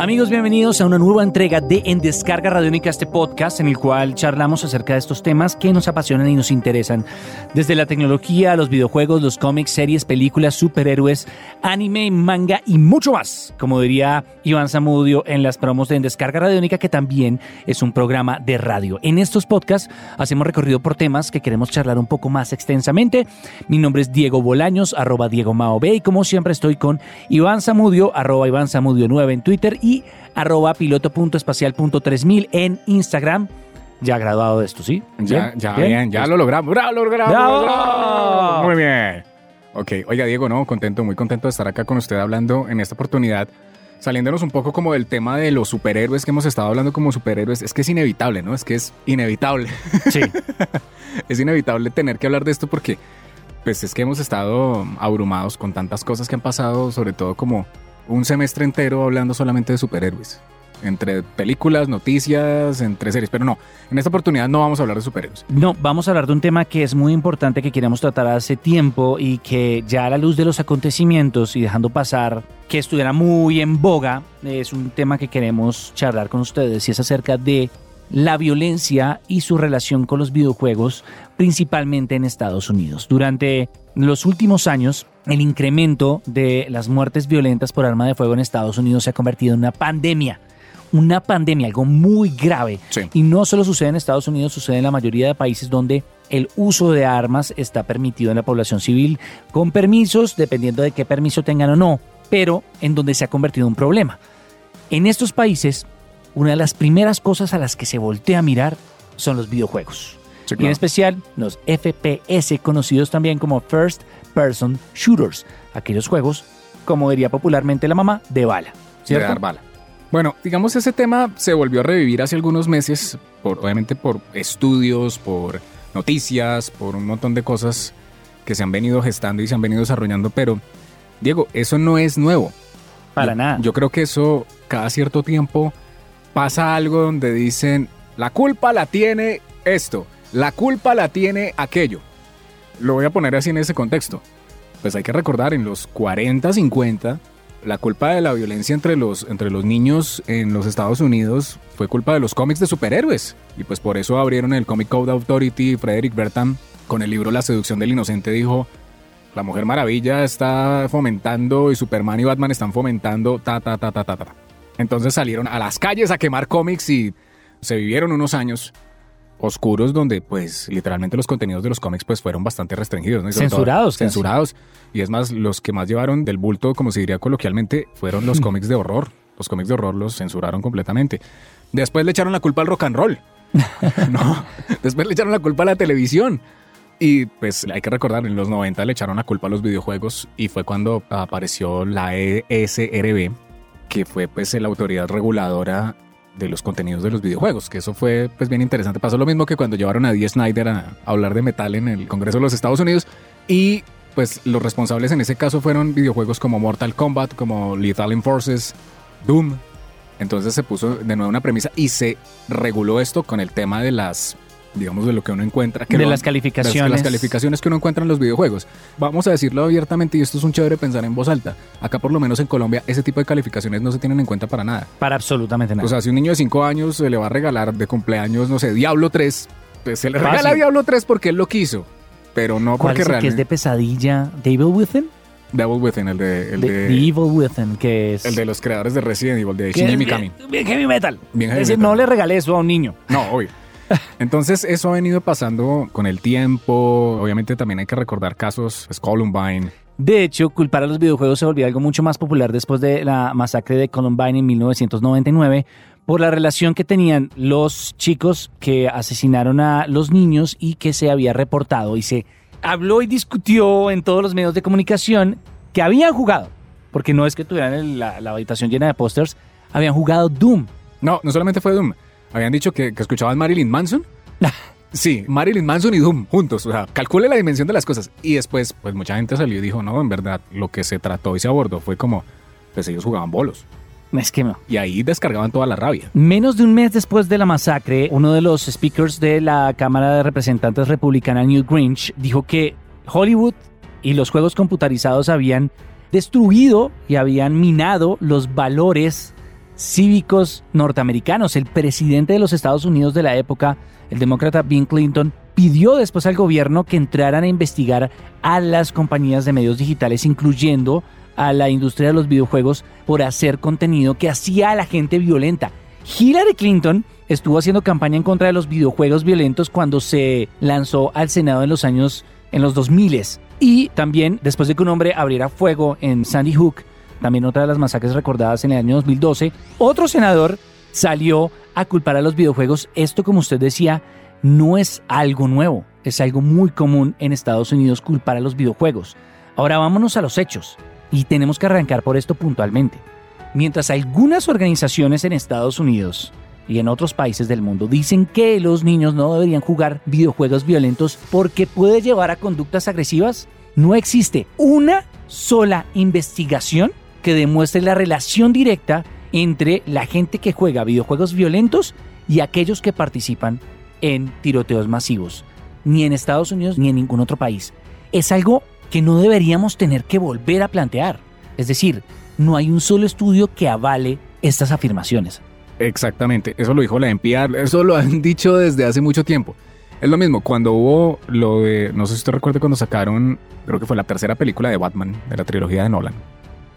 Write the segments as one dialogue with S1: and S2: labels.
S1: Amigos, bienvenidos a una nueva entrega de En Descarga Radiónica, este podcast en el cual charlamos acerca de estos temas que nos apasionan y nos interesan. Desde la tecnología, los videojuegos, los cómics, series, películas, superhéroes, anime, manga y mucho más. Como diría Iván Zamudio en las promos de En Descarga Radiónica, que también es un programa de radio. En estos podcasts hacemos recorrido por temas que queremos charlar un poco más extensamente. Mi nombre es Diego Bolaños, arroba Diego Mao B, y como siempre estoy con Iván Zamudio, arroba Iván Zamudio 9 en Twitter arroba piloto.espacial.3000 en Instagram. Ya graduado de esto, ¿sí?
S2: Ya, ya, bien, ya lo logramos. ¡Bravo, lo logramos!
S1: ¡Bravo!
S2: Muy bien. Ok, oiga, Diego, no, contento, muy contento de estar acá con usted hablando en esta oportunidad, saliéndonos un poco como del tema de los superhéroes que hemos estado hablando como superhéroes. Es que es inevitable, ¿no? Es que es inevitable.
S1: Sí.
S2: es inevitable tener que hablar de esto porque, pues, es que hemos estado abrumados con tantas cosas que han pasado, sobre todo como un semestre entero hablando solamente de superhéroes. Entre películas, noticias, entre series. Pero no, en esta oportunidad no vamos a hablar de superhéroes.
S1: No, vamos a hablar de un tema que es muy importante que queríamos tratar hace tiempo y que ya a la luz de los acontecimientos y dejando pasar que estuviera muy en boga, es un tema que queremos charlar con ustedes y es acerca de la violencia y su relación con los videojuegos, principalmente en Estados Unidos. Durante los últimos años, el incremento de las muertes violentas por arma de fuego en Estados Unidos se ha convertido en una pandemia. Una pandemia, algo muy grave.
S2: Sí.
S1: Y no solo sucede en Estados Unidos, sucede en la mayoría de países donde el uso de armas está permitido en la población civil con permisos, dependiendo de qué permiso tengan o no, pero en donde se ha convertido en un problema. En estos países, una de las primeras cosas a las que se voltea a mirar son los videojuegos.
S2: Sí,
S1: Y en especial los FPS, conocidos también como First Person Shooters, aquellos juegos, como diría popularmente la mamá, de bala.
S2: de
S1: ¿cierto?
S2: dar bala. Bueno, digamos ese tema se volvió a revivir hace algunos meses, por, obviamente por estudios, por noticias, por un montón de cosas que se han venido gestando y se han venido desarrollando, pero Diego, eso no es nuevo.
S1: Para
S2: Yo-
S1: nada.
S2: Yo creo que eso cada cierto tiempo pasa algo donde dicen, la culpa la tiene esto, la culpa la tiene aquello. Lo voy a poner así en ese contexto. Pues hay que recordar, en los 40, 50, la culpa de la violencia entre los, entre los niños en los Estados Unidos fue culpa de los cómics de superhéroes. Y pues por eso abrieron el Comic Code Authority. Frederick Bertham, con el libro La seducción del inocente, dijo, la Mujer Maravilla está fomentando y Superman y Batman están fomentando ta, ta, ta, ta, ta, ta. Entonces salieron a las calles a quemar cómics y se vivieron unos años oscuros donde pues literalmente los contenidos de los cómics pues fueron bastante restringidos. ¿no? Sobre todo,
S1: Censurados.
S2: Censurados. Y es más, los que más llevaron del bulto, como se diría coloquialmente, fueron los cómics de horror. Los cómics de horror los censuraron completamente. Después le echaron la culpa al rock and roll. no, después le echaron la culpa a la televisión. Y pues hay que recordar, en los 90 le echaron la culpa a los videojuegos y fue cuando apareció la ESRB, que fue pues la autoridad reguladora de los contenidos de los videojuegos, que eso fue pues bien interesante. Pasó lo mismo que cuando llevaron a Dee Snyder a, hablar de metal en el Congreso de los Estados Unidos y pues los responsables en ese caso fueron videojuegos como Mortal Kombat, como Lethal Enforces, Doom. Entonces se puso de nuevo una premisa y se reguló esto con el tema de las digamos de lo que uno encuentra que
S1: de
S2: lo-
S1: las
S2: de
S1: calificaciones.
S2: las calificaciones que uno encuentra en los videojuegos. Vamos a decirlo abiertamente y esto es un chévere pensar en voz alta. Acá por lo menos en Colombia ese tipo de calificaciones no se tienen en cuenta para nada.
S1: Para absolutamente nada.
S2: O sea, si un niño de 5 años se le va a regalar de cumpleaños, no sé, Diablo 3, pues se le
S1: Fácil.
S2: regala Diablo 3 porque él lo quiso. Pero no
S1: ¿Cuál
S2: porque
S1: el que es
S2: realmente...
S1: de pesadilla? ¿Devil Within?
S2: Devil Within, el de, el de,
S1: The Evil Within, que es...
S2: el de los creadores de Resident Evil, de Shinji Mikami.
S1: bien- bien heavy metal.
S2: Bien heavy
S1: Es decir,
S2: metal.
S1: no le regalé eso a un niño.
S2: No, obvio. Entonces, eso ha venido pasando con el tiempo. Obviamente también hay que recordar casos, pues, Columbine.
S1: De hecho, culpar a los videojuegos se volvió algo mucho más popular después de la masacre de Columbine en 1999 por la relación que tenían los chicos que asesinaron a los niños y que se había reportado y se habló y discutió en todos los medios de comunicación que habían jugado, porque no es que tuvieran el- la, la habitación llena de pósters, habían jugado Doom.
S2: No, no solamente fue Doom. Habían dicho que, que escuchaban Marilyn Manson. Sí, Marilyn Manson y Doom juntos. O sea, calcule la dimensión de las cosas. Y después, pues mucha gente salió y dijo, no, en verdad, lo que se trató y se abordó fue como, pues ellos jugaban bolos.
S1: Es que no.
S2: Y ahí descargaban toda la rabia.
S1: Menos de un mes después de la masacre, uno de los speakers de la Cámara de Representantes Republicana, Newt Grinch, dijo que Hollywood y los juegos computarizados habían destruido y habían minado los valores cívicos norteamericanos. El presidente de los Estados Unidos de la época, el demócrata Bill Clinton, pidió después al gobierno que entraran a investigar a las compañías de medios digitales, incluyendo a la industria de los videojuegos, por hacer contenido que hacía a la gente violenta. Hillary Clinton estuvo haciendo campaña en contra de los videojuegos violentos cuando se lanzó al Senado en los años en los 2000 y también después de que un hombre abriera fuego en Sandy Hook, también otra de las masacres recordadas en el año 2012, otro senador salió a culpar a los videojuegos. Esto, como usted decía, no es algo nuevo, es algo muy común en Estados Unidos culpar a los videojuegos. Ahora vámonos a los hechos y tenemos que arrancar por esto puntualmente. Mientras algunas organizaciones en Estados Unidos y en otros países del mundo dicen que los niños no deberían jugar videojuegos violentos porque puede llevar a conductas agresivas, no existe una sola investigación que demuestre la relación directa entre la gente que juega videojuegos violentos y aquellos que participan en tiroteos masivos, ni en Estados Unidos ni en ningún otro país. Es algo que no deberíamos tener que volver a plantear. Es decir, no hay un solo estudio que avale estas afirmaciones.
S2: Exactamente, eso lo dijo la NPR, eso lo han dicho desde hace mucho tiempo. Es lo mismo, cuando hubo lo de, no sé si usted recuerda cuando sacaron, creo que fue la tercera película de Batman, de la trilogía de Nolan,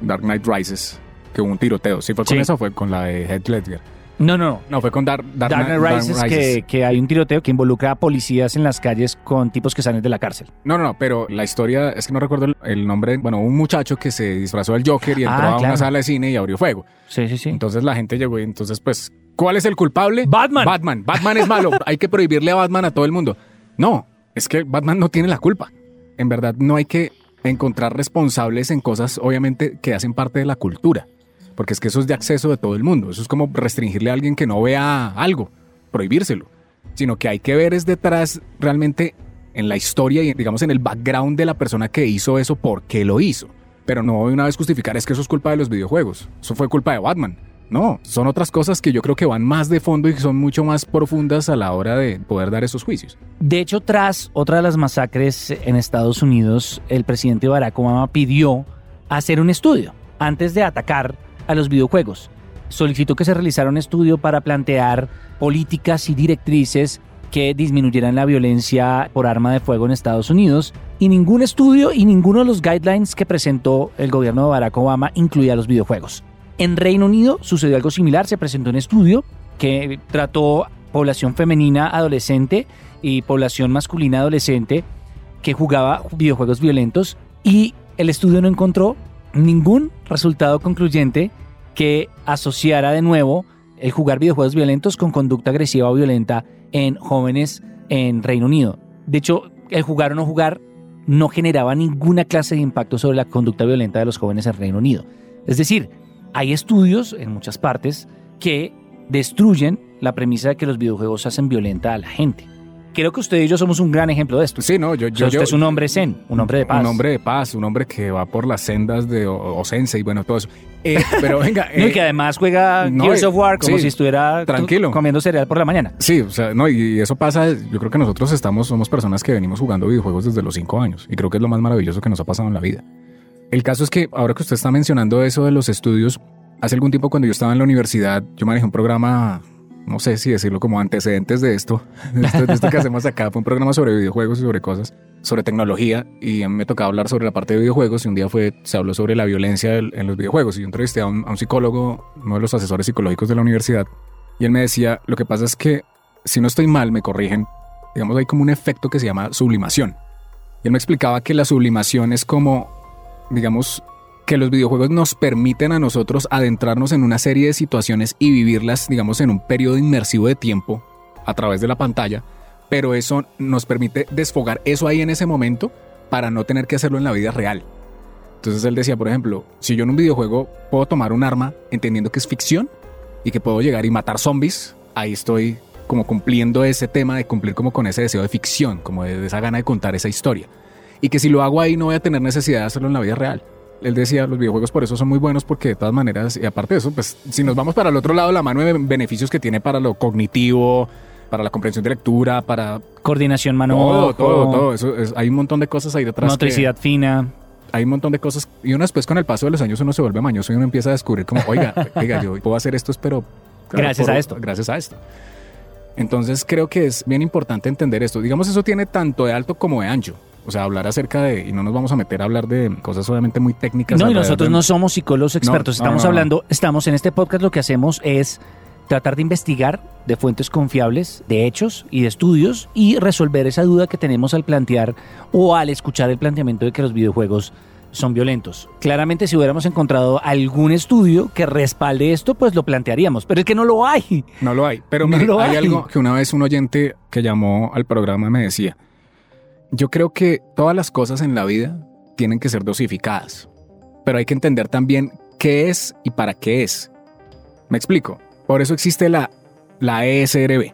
S2: Dark Knight Rises, que hubo un tiroteo. ¿Sí fue con
S1: Sí.
S2: esa o fue con la de Heath Ledger?
S1: No, no,
S2: No, fue con Dark, Dark,
S1: Dark Knight
S2: Dark
S1: Rises,
S2: Rises.
S1: Que, que hay un tiroteo que involucra a policías en las calles con tipos que salen de la cárcel.
S2: No, no, no, pero la historia es que no recuerdo el, nombre. Bueno, un muchacho que se disfrazó del Joker y
S1: Ah,
S2: entró a
S1: claro.
S2: una sala de cine y abrió fuego.
S1: Sí, sí, sí.
S2: Entonces la gente llegó y entonces, pues, ¿cuál es el culpable?
S1: Batman.
S2: Batman. Batman es malo. hay que prohibirle a Batman a todo el mundo. No, es que Batman no tiene la culpa. En verdad, no hay que encontrar responsables en cosas, obviamente, que hacen parte de la cultura. Porque es que eso es de acceso de todo el mundo. Eso es como restringirle a alguien que no vea algo, prohibírselo. Sino que hay que ver es detrás realmente en la historia y digamos en el background de la persona que hizo eso, por qué lo hizo. Pero no de una vez justificar es que eso es culpa de los videojuegos. Eso fue culpa de Batman. No, son otras cosas que yo creo que van más de fondo y que son mucho más profundas a la hora de poder dar esos juicios.
S1: De hecho, tras otra de las masacres en Estados Unidos, el presidente Barack Obama pidió hacer un estudio antes de atacar a los videojuegos. Solicitó que se realizara un estudio para plantear políticas y directrices que disminuyeran la violencia por arma de fuego en Estados Unidos y ningún estudio y ninguno de los guidelines que presentó el gobierno de Barack Obama incluía los videojuegos. En Reino Unido sucedió algo similar, se presentó un estudio que trató población femenina adolescente y población masculina adolescente que jugaba videojuegos violentos y el estudio no encontró ningún resultado concluyente que asociara de nuevo el jugar videojuegos violentos con conducta agresiva o violenta en jóvenes en Reino Unido. De hecho, el jugar o no jugar no generaba ninguna clase de impacto sobre la conducta violenta de los jóvenes en Reino Unido. Es decir, hay estudios en muchas partes que destruyen la premisa de que los videojuegos hacen violenta a la gente. Creo que usted y yo somos un gran ejemplo de esto.
S2: Sí, no, yo,
S1: O sea,
S2: yo,
S1: usted
S2: yo-
S1: es un hombre zen, un hombre de paz.
S2: Un hombre de paz, un hombre que va por las sendas de O- Osense y bueno, todo eso. Eh, pero venga,
S1: No, y
S2: eh,
S1: que además juega
S2: no,
S1: Gears of War como
S2: sí,
S1: si estuviera
S2: tranquilo.
S1: comiendo cereal por la mañana.
S2: Sí, o sea, no, y eso pasa, yo creo que nosotros estamos, somos personas que venimos jugando videojuegos desde los cinco años, y creo que es lo más maravilloso que nos ha pasado en la vida. El caso es que ahora que usted está mencionando eso de los estudios, hace algún tiempo cuando yo estaba en la universidad, yo manejé un programa, no sé si decirlo como antecedentes de esto, de esto, que hacemos acá, fue un programa sobre videojuegos y sobre cosas, sobre tecnología, y me tocaba hablar sobre la parte de videojuegos, y un día fue, se habló sobre la violencia en los videojuegos, y yo entrevisté a un, a un psicólogo, uno de los asesores psicológicos de la universidad, y él me decía, lo que pasa es que si no estoy mal, me corrigen, digamos, hay como un efecto que se llama sublimación. Y él me explicaba que la sublimación es como, digamos, que los videojuegos nos permiten a nosotros adentrarnos en una serie de situaciones y vivirlas, digamos, en un periodo inmersivo de tiempo a través de la pantalla, pero eso nos permite desfogar eso ahí en ese momento para no tener que hacerlo en la vida real. Entonces él decía, por ejemplo, si yo en un videojuego puedo tomar un arma entendiendo que es ficción y que puedo llegar y matar zombies, ahí estoy como cumpliendo ese tema de cumplir como con ese deseo de ficción, como de, esa gana de contar esa historia. Y que si lo hago ahí no voy a tener necesidad de hacerlo en la vida real. él decía, los videojuegos por eso son muy buenos porque de todas maneras, y aparte de eso, pues si nos vamos para el otro lado, la mano de beneficios que tiene para lo cognitivo, para la comprensión de lectura, para
S1: Coordinación mano
S2: todo, todo, todo. Eso es- hay un montón de cosas ahí detrás. que-
S1: Motricidad fina.
S2: hay un montón de cosas. Y uno después con el paso de los años uno se vuelve mañoso y uno empieza a descubrir como, oiga, oiga, yo puedo hacer esto, pero...
S1: Gracias a esto.
S2: Gracias a esto. Entonces creo que es bien importante entender esto. Digamos, eso tiene tanto de alto como de ancho. O sea, hablar acerca de, y no nos vamos a meter a hablar de cosas obviamente muy técnicas.
S1: No, y nosotros
S2: de-
S1: no somos psicólogos expertos.
S2: No,
S1: estamos
S2: no, no.
S1: hablando, estamos en este podcast, lo que hacemos es tratar de investigar de fuentes confiables, de hechos y de estudios y resolver esa duda que tenemos al plantear o al escuchar el planteamiento de que los videojuegos son violentos. Claramente si hubiéramos encontrado algún estudio que respalde esto, pues lo plantearíamos, pero es que no lo hay.
S2: No lo hay. Pero
S1: No
S2: mire,
S1: lo
S2: hay,
S1: hay.
S2: algo que una vez un oyente que llamó al programa me decía. Yo creo que todas las cosas en la vida tienen que ser dosificadas. Pero hay que entender también qué es y para qué es. Me explico. Por eso existe la, la ESRB.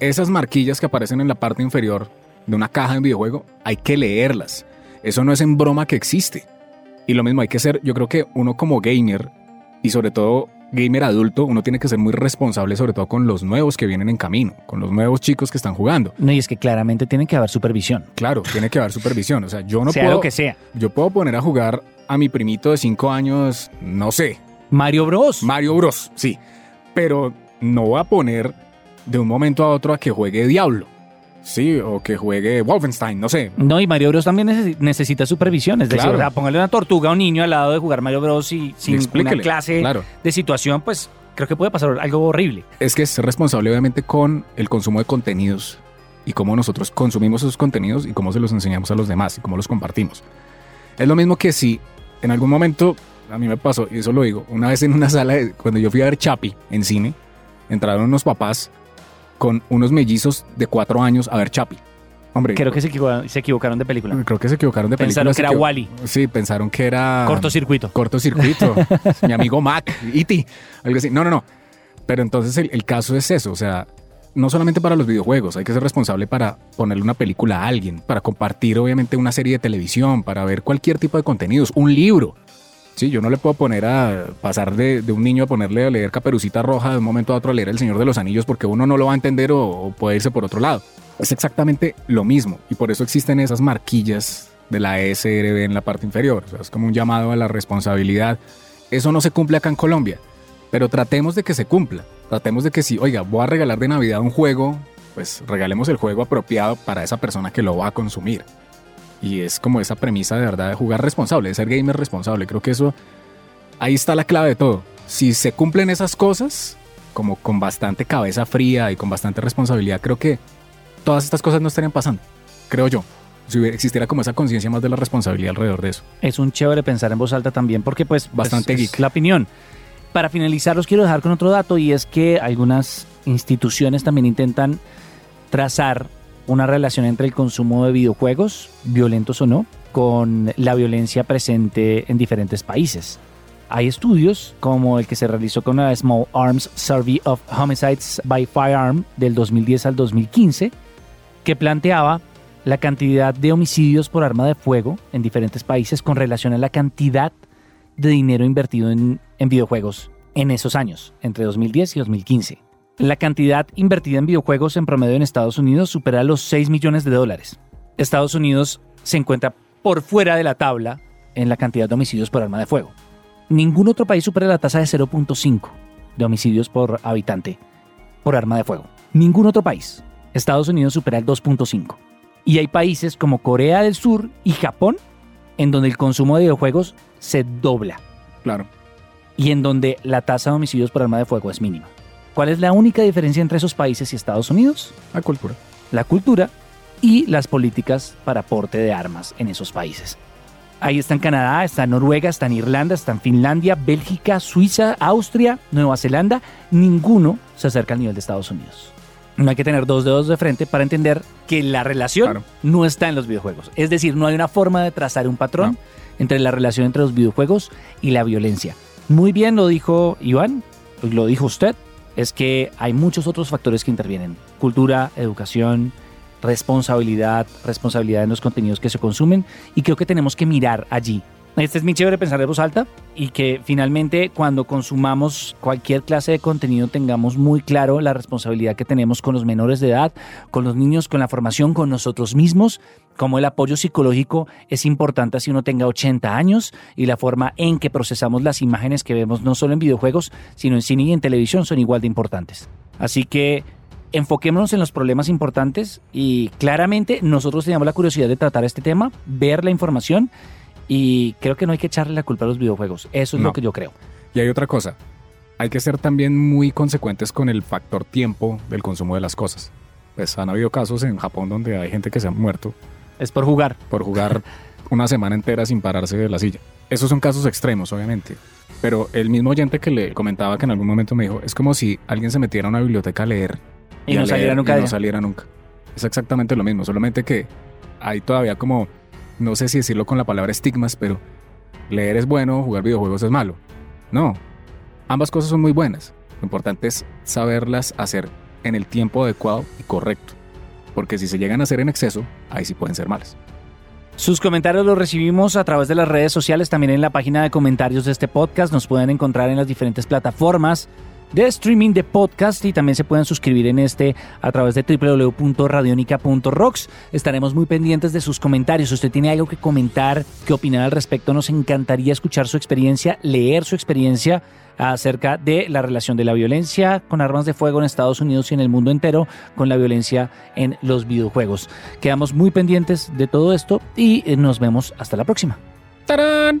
S2: Esas marquillas que aparecen en la parte inferior de una caja de un videojuego, hay que leerlas. Eso no es en broma que existe. Y lo mismo hay que ser, yo creo que uno como gamer, y sobre todo gamer adulto, uno tiene que ser muy responsable, sobre todo con los nuevos que vienen en camino, con los nuevos chicos que están jugando.
S1: No, y es que claramente tiene que haber supervisión.
S2: Claro, tiene que haber supervisión. O sea, yo no
S1: sea
S2: puedo.
S1: lo que sea.
S2: Yo puedo poner a jugar a mi primito de 5 años, no sé,
S1: Mario Bros.
S2: Mario Bros. Sí. Pero no voy a poner de un momento a otro a que juegue Diablo. Sí, o que juegue Wolfenstein, no sé.
S1: No, y Mario Bros también neces- necesita supervisión. Es decir,
S2: Claro.
S1: o sea, póngale una tortuga a un niño al lado de jugar Mario Bros. y sin una clase
S2: claro.
S1: de situación, pues creo que puede pasar algo horrible.
S2: Es que es responsable obviamente con el consumo de contenidos y cómo nosotros consumimos esos contenidos y cómo se los enseñamos a los demás y cómo los compartimos. Es lo mismo que si en algún momento, a mí me pasó, y eso lo digo, una vez en una sala, de- cuando yo fui a ver Chapi en cine, entraron unos papás con unos mellizos de cuatro años a ver Chapi. Hombre,
S1: Creo que se, equivo- se equivocaron de película.
S2: creo que se equivocaron de película.
S1: Pensaron que era Wally.
S2: Sí, pensaron que era...
S1: Cortocircuito.
S2: cortocircuito. mi amigo Mac, E.T., algo así. No, no, no. Pero entonces el, el caso es eso, o sea, no solamente para los videojuegos, hay que ser responsable para ponerle una película a alguien, para compartir obviamente una serie de televisión, para ver cualquier tipo de contenidos, un libro. Sí, yo no le puedo poner a pasar de, un niño a ponerle a leer Caperucita Roja de un momento a otro a leer El Señor de los Anillos porque uno no lo va a entender o, o puede irse por otro lado. Es exactamente lo mismo y por eso existen esas marquillas de la ESRB en la parte inferior. Es como un llamado a la responsabilidad. Eso no se cumple acá en Colombia, pero tratemos de que se cumpla. Tratemos de que si, oiga, voy a regalar de Navidad un juego, pues regalemos el juego apropiado para esa persona que lo va a consumir. Y es como esa premisa de verdad de jugar responsable, de ser gamer responsable. Creo que eso, ahí está la clave de todo. Si se cumplen esas cosas, como con bastante cabeza fría y con bastante responsabilidad, creo que todas estas cosas no estarían pasando. Creo yo. Si existiera como esa conciencia más de la responsabilidad alrededor de eso.
S1: Es un chévere pensar en voz alta también porque pues
S2: Bastante
S1: es- es
S2: geek.
S1: la opinión. Para finalizar los quiero dejar con otro dato y es que algunas instituciones también intentan trazar una relación entre el consumo de videojuegos, violentos o no, con la violencia presente en diferentes países. Hay estudios como el que se realizó con la Small Arms Survey of Homicides by Firearm del 2010 al 2015 que planteaba la cantidad de homicidios por arma de fuego en diferentes países con relación a la cantidad de dinero invertido en, en videojuegos en esos años, entre 2010 y 2015. La cantidad invertida en videojuegos en promedio en Estados Unidos supera los 6 millones de dólares. Estados Unidos se encuentra por fuera de la tabla en la cantidad de homicidios por arma de fuego. Ningún otro país supera la tasa de 0.5 de homicidios por habitante por arma de fuego. Ningún otro país. Estados Unidos supera el 2.5. Y hay países como Corea del Sur y Japón en donde el consumo de videojuegos se dobla
S2: Claro.
S1: y en donde la tasa de homicidios por arma de fuego es mínima. ¿Cuál es la única diferencia entre esos países y Estados Unidos?
S2: La cultura.
S1: La cultura y las políticas para aporte de armas en esos países. Ahí está en Canadá, está Noruega, está en Irlanda, está en Finlandia, Bélgica, Suiza, Austria, Nueva Zelanda. Ninguno se acerca al nivel de Estados Unidos. No hay que tener dos dedos de frente para entender que la relación
S2: Claro.
S1: no está en los videojuegos. Es decir, no hay una forma de trazar un patrón
S2: No.
S1: entre la relación entre los videojuegos y la violencia. Muy bien lo dijo Iván, lo dijo usted, es que hay muchos otros factores que intervienen. Cultura, educación, responsabilidad, responsabilidad en los contenidos que se consumen y creo que tenemos que mirar allí Este es mi chévere pensar de voz alta y que finalmente cuando consumamos cualquier clase de contenido tengamos muy claro la responsabilidad que tenemos con los menores de edad, con los niños, con la formación, con nosotros mismos, como el apoyo psicológico es importante si uno tenga 80 años y la forma en que procesamos las imágenes que vemos no solo en videojuegos, sino en cine y en televisión son igual de importantes. Así que enfoquémonos en los problemas importantes y claramente nosotros teníamos la curiosidad de tratar este tema, ver la información y creo que no hay que echarle la culpa a los videojuegos. Eso es
S2: No.
S1: lo que yo creo.
S2: Y hay otra cosa. Hay que ser también muy consecuentes con el factor tiempo del consumo de las cosas. Pues han habido casos en Japón donde hay gente que se ha muerto
S1: Es por jugar.
S2: por jugar una semana entera sin pararse de la silla. Esos son casos extremos, obviamente. Pero el mismo oyente que le comentaba que en algún momento me dijo, es como si alguien se metiera a una biblioteca a leer
S1: Y no
S2: a
S1: saliera
S2: leer
S1: nunca
S2: y no saliera nunca. Es exactamente lo mismo, solamente que hay todavía como, no sé si decirlo con la palabra estigmas, pero leer es bueno, jugar videojuegos es malo. No, ambas cosas son muy buenas. Lo importante es saberlas hacer en el tiempo adecuado y correcto. Porque si se llegan a hacer en exceso, ahí sí pueden ser malas.
S1: Sus comentarios los recibimos a través de las redes sociales, también en la página de comentarios de este podcast. Nos pueden encontrar en las diferentes plataformas de streaming de podcast y también se pueden suscribir en este a través de www.radionica.rocks. Estaremos muy pendientes de sus comentarios. Si usted tiene algo que comentar, que opinar al respecto, nos encantaría escuchar su experiencia, leer su experiencia acerca de la relación de la violencia con armas de fuego en Estados Unidos y en el mundo entero con la violencia en los videojuegos. Quedamos muy pendientes de todo esto y eh, nos vemos hasta la próxima.
S2: ¡Tarán!